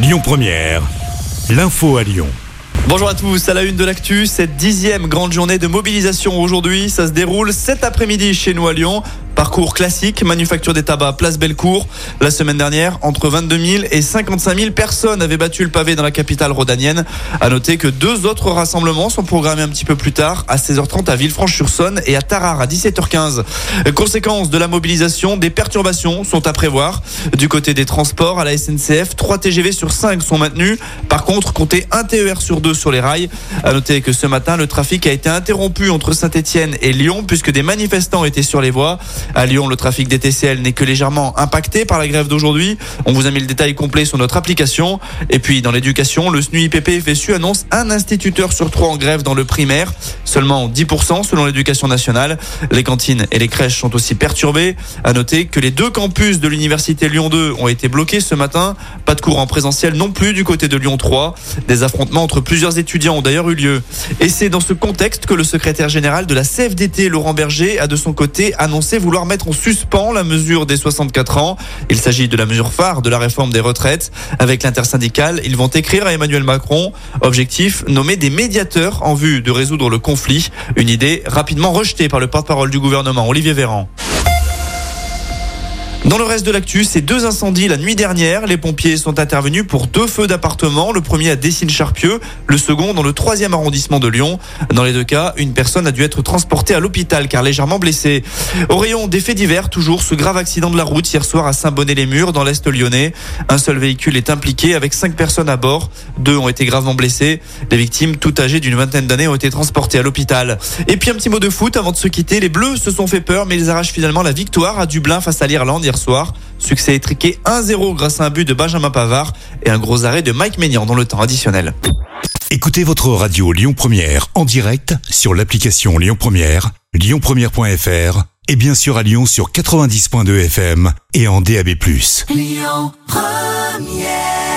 Lyon Première, l'info à Lyon. Bonjour à tous, à la une de l'actu, cette dixième grande journée de mobilisation aujourd'hui, ça se déroule cet après-midi chez nous à Lyon. Parcours classique, manufacture des tabacs, place Bellecour. La semaine dernière, entre 22 000 et 55 000 personnes avaient battu le pavé dans la capitale rhodanienne. À noter que deux autres rassemblements sont programmés un petit peu plus tard, à 16h30 à Villefranche-sur-Saône et à Tarare à 17h15. Conséquence de la mobilisation, des perturbations sont à prévoir. Du côté des transports, à la SNCF, 3 TGV sur 5 sont maintenus. Par contre, comptez un TER sur 2 sur les rails. À noter que ce matin, le trafic a été interrompu entre Saint-Etienne et Lyon puisque des manifestants étaient sur les voies. À Lyon, le trafic des TCL n'est que légèrement impacté par la grève d'aujourd'hui. On vous a mis le détail complet sur notre application. Et puis, dans l'éducation, le SNUIPP FSU annonce un instituteur sur trois en grève dans le primaire. Seulement 10% selon l'éducation nationale. Les cantines et les crèches sont aussi perturbées. À noter que les deux campus de l'université Lyon 2 ont été bloqués ce matin. Pas de cours en présentiel non plus du côté de Lyon 3. Des affrontements entre plusieurs étudiants ont d'ailleurs eu lieu. Et c'est dans ce contexte que le secrétaire général de la CFDT, Laurent Berger, a de son côté annoncé vouloir mettre en suspens la mesure des 64 ans. Il s'agit de la mesure phare de la réforme des retraites. Avec l'intersyndicale, ils vont écrire à Emmanuel Macron. Objectif, nommer des médiateurs en vue de résoudre le conflit. Une idée rapidement rejetée par le porte-parole du gouvernement, Olivier Véran. Dans le reste de l'actu, ces deux incendies la nuit dernière. Les pompiers sont intervenus pour deux feux d'appartement. Le premier à Dessines-Charpieu, le second dans le troisième arrondissement de Lyon. Dans les deux cas, une personne a dû être transportée à l'hôpital car légèrement blessée. Au rayon des faits divers, toujours ce grave accident de la route hier soir à Saint-Bonnet-les-Murs dans l'Est lyonnais. Un seul véhicule est impliqué avec cinq personnes à bord. Deux ont été gravement blessés. Les victimes, toutes âgées d'une vingtaine d'années, ont été transportées à l'hôpital. Et puis un petit mot de foot avant de se quitter. Les Bleus se sont fait peur mais ils arrachent finalement la victoire à Dublin face à l'Irlande hier soir. Succès étriqué 1-0 grâce à un but de Benjamin Pavard et un gros arrêt de Mike Maignan dans le temps additionnel. Écoutez votre radio Lyon Première en direct sur l'application Lyon Première, lyonpremière.fr et bien sûr à Lyon sur 90.2 FM et en DAB+. Lyon Première